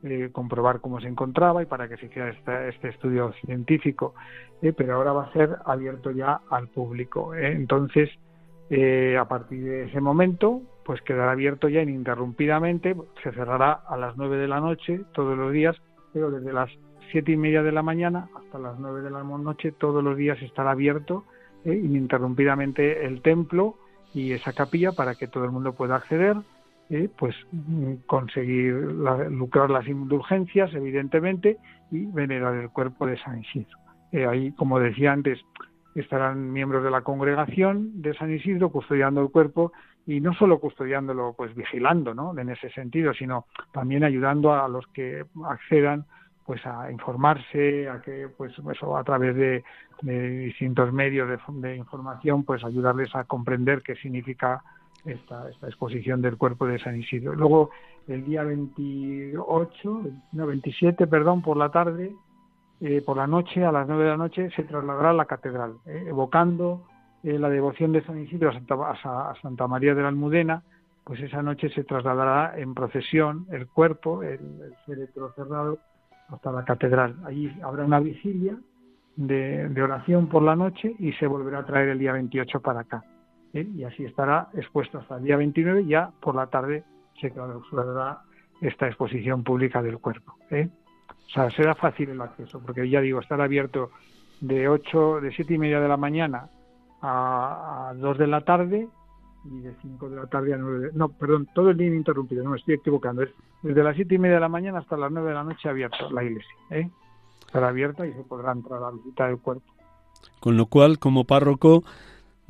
eh, comprobar cómo se encontraba y para que se hiciera este, estudio científico, eh, pero ahora va a ser abierto ya al público. Eh. Entonces, a partir de ese momento, pues quedará abierto ya ininterrumpidamente, se cerrará a las nueve de la noche todos los días, pero desde las siete y media de la mañana hasta las nueve de la noche todos los días estará abierto ininterrumpidamente el templo y esa capilla para que todo el mundo pueda acceder pues mm, conseguir lucrar las indulgencias, evidentemente, y venerar el cuerpo de San Isidro. Eh, ahí, como decía antes, estarán miembros de la congregación de San Isidro custodiando el cuerpo y no solo custodiándolo, pues vigilando, ¿no? En ese sentido, sino también ayudando a los que accedan pues a informarse, a que pues eso a través de, distintos medios de, información pues ayudarles a comprender qué significa esta, esta exposición del cuerpo de San Isidro. Luego, el día 28, no, 27, perdón, por la tarde, eh, por la noche, a las 9 de la noche, se trasladará a la catedral, eh, evocando eh, la devoción de San Isidro a Santa, a Santa, María de la Almudena, pues esa noche se trasladará en procesión el cuerpo, el, el féretro cerrado, hasta la catedral. Allí habrá una vigilia de, de oración por la noche y se volverá a traer el día 28 para acá. ¿Eh? y así estará expuesto hasta el día 29 ya por la tarde se clausurará esta exposición pública del cuerpo. ¿eh? O sea, será fácil el acceso, porque ya digo, estará abierto de 8, de 7 y media de la mañana a, a 2 de la tarde y de 5 de la tarde a 9 No, perdón, todo el día ininterrumpido, no me estoy equivocando. Es desde las 7 y media de la mañana hasta las 9 de la noche abierto la iglesia. ¿eh? Estará abierta y se podrá entrar a visitar el cuerpo. Con lo cual, como párroco,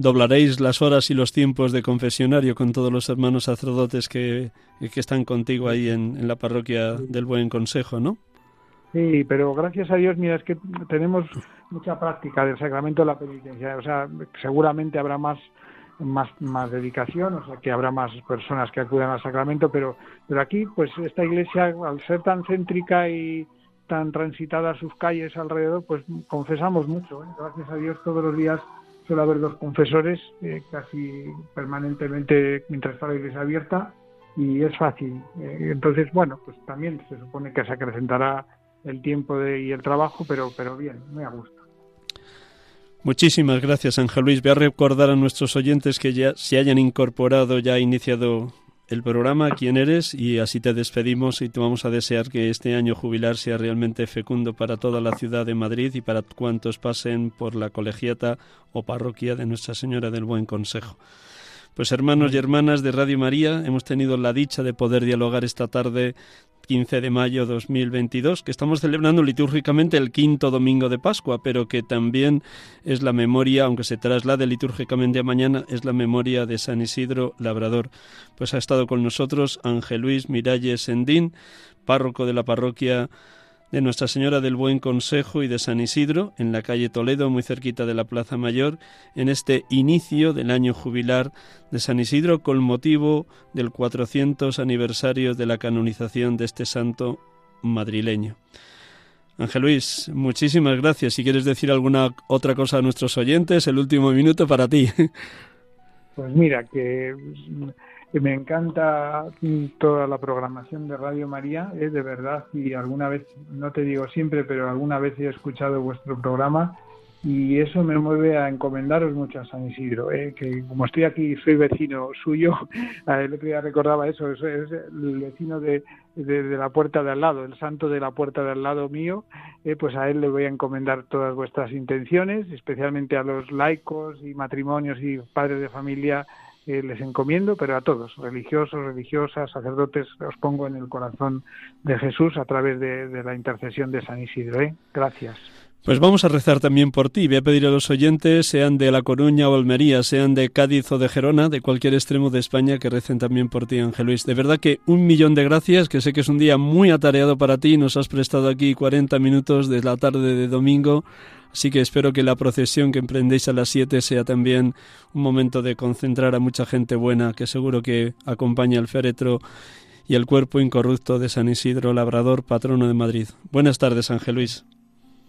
doblaréis las horas y los tiempos de confesionario con todos los hermanos sacerdotes que, que están contigo ahí en, la parroquia del Buen Consejo, ¿no? Sí, pero gracias a Dios, mira, es que tenemos mucha práctica del sacramento de la penitencia. O sea, seguramente habrá más, más, más dedicación, o sea, que habrá más personas que acudan al sacramento, pero, pero aquí, pues esta iglesia, al ser tan céntrica y tan transitada sus calles alrededor, pues confesamos mucho. ¿eh? Gracias a Dios todos los días suele haber dos confesores eh, casi permanentemente mientras está la iglesia abierta y es fácil. Eh, entonces, bueno, pues también se supone que se acrecentará el tiempo y el trabajo, pero, pero bien, muy a gusto. Muchísimas gracias, Ángel Luis. Voy a recordar a nuestros oyentes que ya se hayan incorporado, ya ha iniciado el programa, quién eres y así te despedimos y te vamos a desear que este año jubilar sea realmente fecundo para toda la ciudad de Madrid y para cuantos pasen por la colegiata o parroquia de Nuestra Señora del Buen Consejo. Pues hermanos y hermanas de Radio María, hemos tenido la dicha de poder dialogar esta tarde 15 de mayo 2022, que estamos celebrando litúrgicamente el quinto domingo de Pascua, pero que también es la memoria, aunque se traslade litúrgicamente a mañana, es la memoria de San Isidro Labrador. Pues ha estado con nosotros Ángel Luis Miralles Sendín, párroco de la parroquia de Nuestra Señora del Buen Consejo y de San Isidro, en la calle Toledo, muy cerquita de la Plaza Mayor, en este inicio del año jubilar de San Isidro, con motivo del 400 aniversario de la canonización de este santo madrileño. Ángel Luis, muchísimas gracias. Si quieres decir alguna otra cosa a nuestros oyentes, el último minuto para ti. Pues mira, que me encanta toda la programación de Radio María, es de verdad, y alguna vez, no te digo siempre, pero alguna vez he escuchado vuestro programa y eso me mueve a encomendaros mucho a San Isidro, ¿eh? que como estoy aquí, soy vecino suyo, a él ya recordaba eso, es, el vecino de, la puerta de al lado, el santo de la puerta de al lado mío, eh, pues a él le voy a encomendar todas vuestras intenciones, especialmente a los laicos y matrimonios y padres de familia eh, les encomiendo, pero a todos, religiosos, religiosas, sacerdotes, os pongo en el corazón de Jesús a través de, la intercesión de San Isidro. ¿eh? Gracias. Pues vamos a rezar también por ti. Voy a pedir a los oyentes, sean de La Coruña o Almería, sean de Cádiz o de Gerona, de cualquier extremo de España, que recen también por ti, Ángel Luis. De verdad que un millón de gracias, que sé que es un día muy atareado para ti. Nos has prestado aquí 40 minutos de la tarde de domingo Así que espero que la procesión que emprendéis a las 7 sea también un momento de concentrar a mucha gente buena, que seguro que acompaña el féretro y el cuerpo incorrupto de San Isidro Labrador, patrono de Madrid. Buenas tardes, Ángel Luis.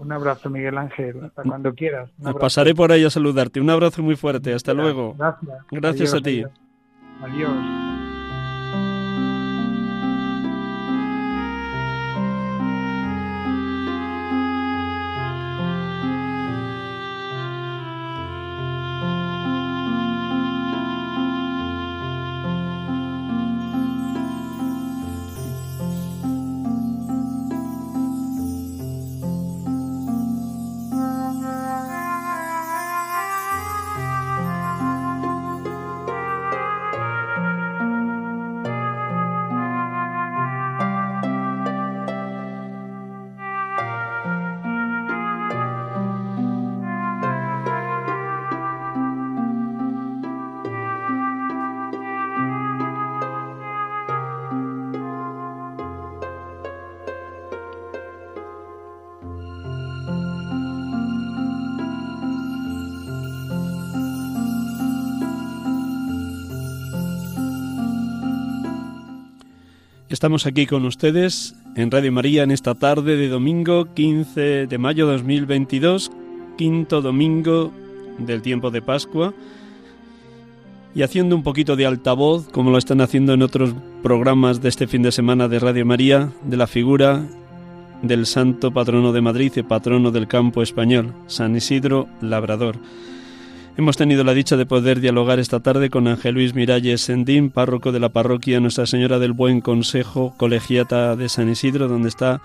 Un abrazo, Miguel Ángel, hasta cuando quieras. Pasaré por ahí a saludarte. Un abrazo muy fuerte. Hasta luego. Gracias. Gracias a ti. adiós. Estamos aquí con ustedes en Radio María en esta tarde de domingo 15 de mayo de 2022, quinto domingo del tiempo de Pascua, y haciendo un poquito de altavoz, como lo están haciendo en otros programas de este fin de semana de Radio María, de la figura del santo patrono de Madrid y patrono del campo español, San Isidro Labrador. Hemos tenido la dicha de poder dialogar esta tarde con Ángel Luis Miralles Sendín, párroco de la parroquia Nuestra Señora del Buen Consejo, colegiata de San Isidro, donde está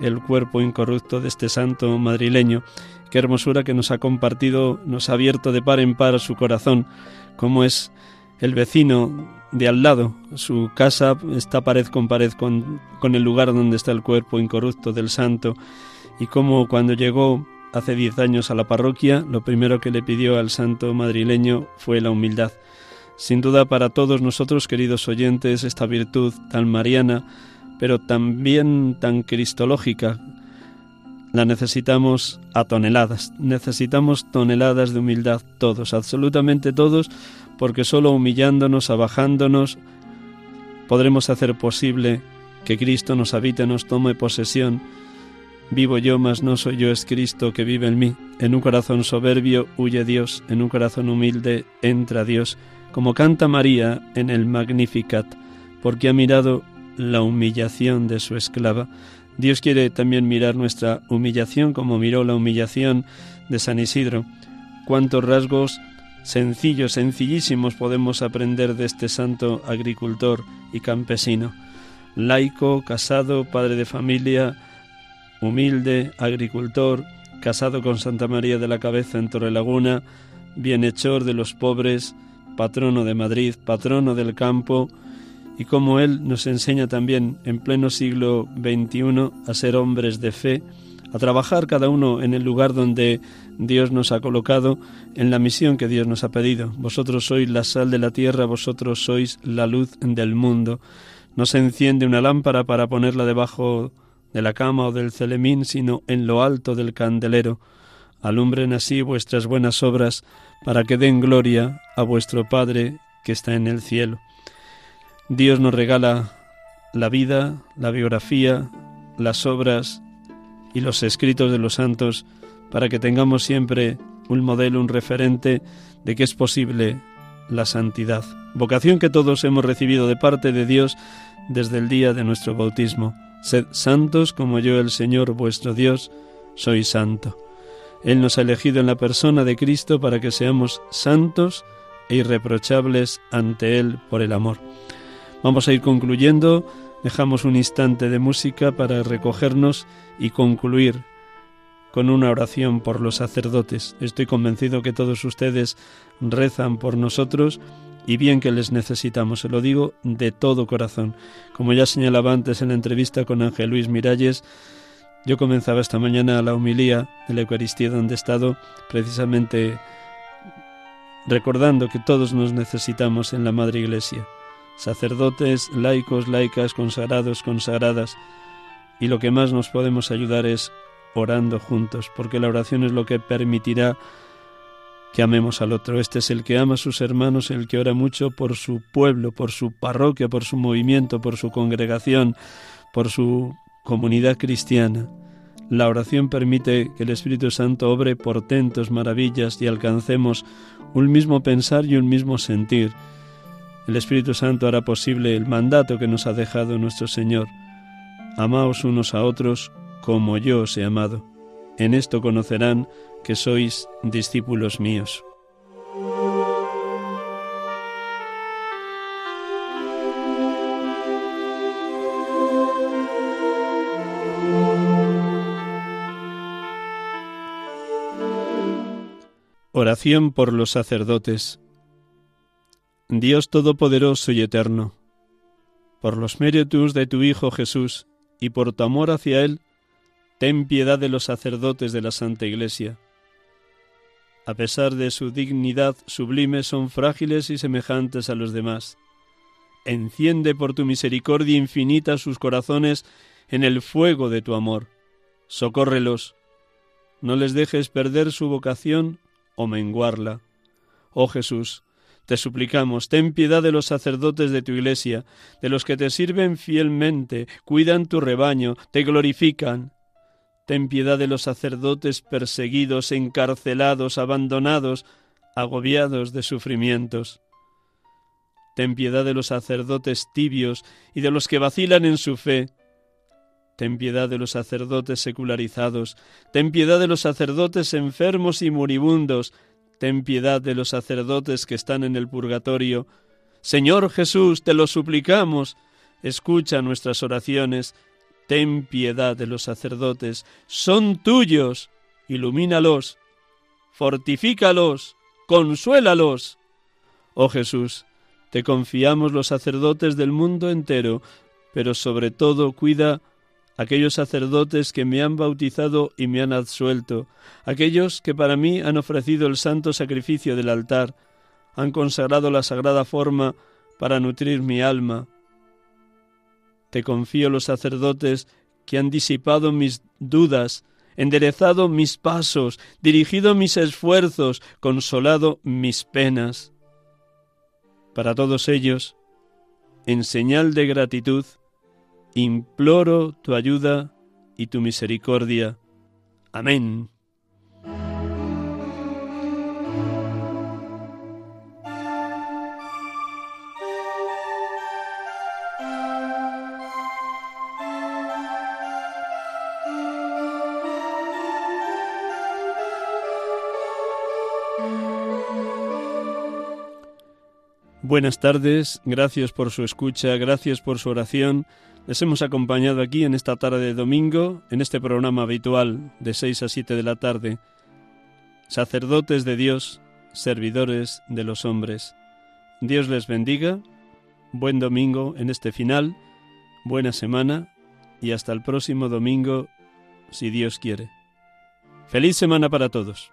el cuerpo incorrupto de este santo madrileño. Qué hermosura que nos ha compartido, nos ha abierto de par en par su corazón, como es el vecino de al lado. Su casa está pared con pared con, con el lugar donde está el cuerpo incorrupto del santo, y como cuando llegó hace diez años a la parroquia, lo primero que le pidió al santo madrileño fue la humildad. Sin duda para todos nosotros, queridos oyentes, esta virtud tan mariana, pero también tan cristológica, la necesitamos a toneladas. Necesitamos toneladas de humildad todos, absolutamente todos, porque solo humillándonos, abajándonos, podremos hacer posible que Cristo nos habite, nos tome posesión Vivo yo, mas no soy yo, es Cristo que vive en mí. En un corazón soberbio huye Dios, en un corazón humilde entra Dios, como canta María en el Magnificat, porque ha mirado la humillación de su esclava. Dios quiere también mirar nuestra humillación como miró la humillación de San Isidro. Cuántos rasgos sencillos, sencillísimos podemos aprender de este santo agricultor y campesino. Laico, casado, padre de familia, humilde, agricultor, casado con Santa María de la Cabeza en Torrelaguna, bienhechor de los pobres, patrono de Madrid, patrono del campo, y cómo Él nos enseña también en pleno siglo XXI a ser hombres de fe, a trabajar cada uno en el lugar donde Dios nos ha colocado, en la misión que Dios nos ha pedido. Vosotros sois la sal de la tierra, vosotros sois la luz del mundo. No se enciende una lámpara para ponerla debajo de la cama o del celemín, sino en lo alto del candelero. Alumbren así vuestras buenas obras, para que den gloria a vuestro Padre que está en el cielo. Dios nos regala la vida, la biografía, las obras y los escritos de los santos para que tengamos siempre un modelo, un referente de que es posible la santidad. Vocación que todos hemos recibido de parte de Dios desde el día de nuestro bautismo. Sed santos como yo, el Señor vuestro Dios, soy santo. Él nos ha elegido en la persona de Cristo para que seamos santos e irreprochables ante Él por el amor. Vamos a ir concluyendo, dejamos un instante de música para recogernos y concluir con una oración por los sacerdotes. Estoy convencido que todos ustedes rezan por nosotros y bien que les necesitamos, se lo digo de todo corazón. Como ya señalaba antes en la entrevista con Ángel Luis Miralles, yo comenzaba esta mañana la humilía de la Eucaristía donde he estado precisamente recordando que todos nos necesitamos en la Madre Iglesia, sacerdotes, laicos, laicas, consagrados, consagradas, y lo que más nos podemos ayudar es orando juntos, porque la oración es lo que permitirá que amemos al otro. Este es el que ama a sus hermanos, el que ora mucho por su pueblo, por su parroquia, por su movimiento, por su congregación, por su comunidad cristiana. La oración permite que el Espíritu Santo obre portentos, maravillas y alcancemos un mismo pensar y un mismo sentir. El Espíritu Santo hará posible el mandato que nos ha dejado nuestro Señor. Amaos unos a otros como yo os he amado. En esto conocerán que sois discípulos míos. Oración por los sacerdotes. Dios Todopoderoso y Eterno, por los méritos de tu Hijo Jesús y por tu amor hacia Él, ten piedad de los sacerdotes de la Santa Iglesia. A pesar de su dignidad sublime, son frágiles y semejantes a los demás. Enciende por tu misericordia infinita sus corazones en el fuego de tu amor. Socórrelos. No les dejes perder su vocación o menguarla. Oh Jesús, te suplicamos, ten piedad de los sacerdotes de tu iglesia, de los que te sirven fielmente, cuidan tu rebaño, te glorifican. Ten piedad de los sacerdotes perseguidos, encarcelados, abandonados, agobiados de sufrimientos. Ten piedad de los sacerdotes tibios y de los que vacilan en su fe. Ten piedad de los sacerdotes secularizados, ten piedad de los sacerdotes enfermos y moribundos, ten piedad de los sacerdotes que están en el purgatorio. Señor Jesús, te lo suplicamos, escucha nuestras oraciones, ten piedad de los sacerdotes, son tuyos, ilumínalos, fortifícalos, consuélalos. Oh Jesús, te confiamos los sacerdotes del mundo entero, pero sobre todo cuida aquellos sacerdotes que me han bautizado y me han absuelto, aquellos que para mí han ofrecido el santo sacrificio del altar, han consagrado la sagrada forma para nutrir mi alma. Te confío los sacerdotes que han disipado mis dudas, enderezado mis pasos, dirigido mis esfuerzos, consolado mis penas. Para todos ellos, en señal de gratitud, imploro tu ayuda y tu misericordia. Amén. Buenas tardes, gracias por su escucha, gracias por su oración. Les hemos acompañado aquí en esta tarde de domingo, en este programa habitual de 6 a 7 de la tarde. Sacerdotes de Dios, servidores de los hombres. Dios les bendiga. buen domingo en este final, buena semana y hasta el próximo domingo, si Dios quiere. Feliz semana para todos.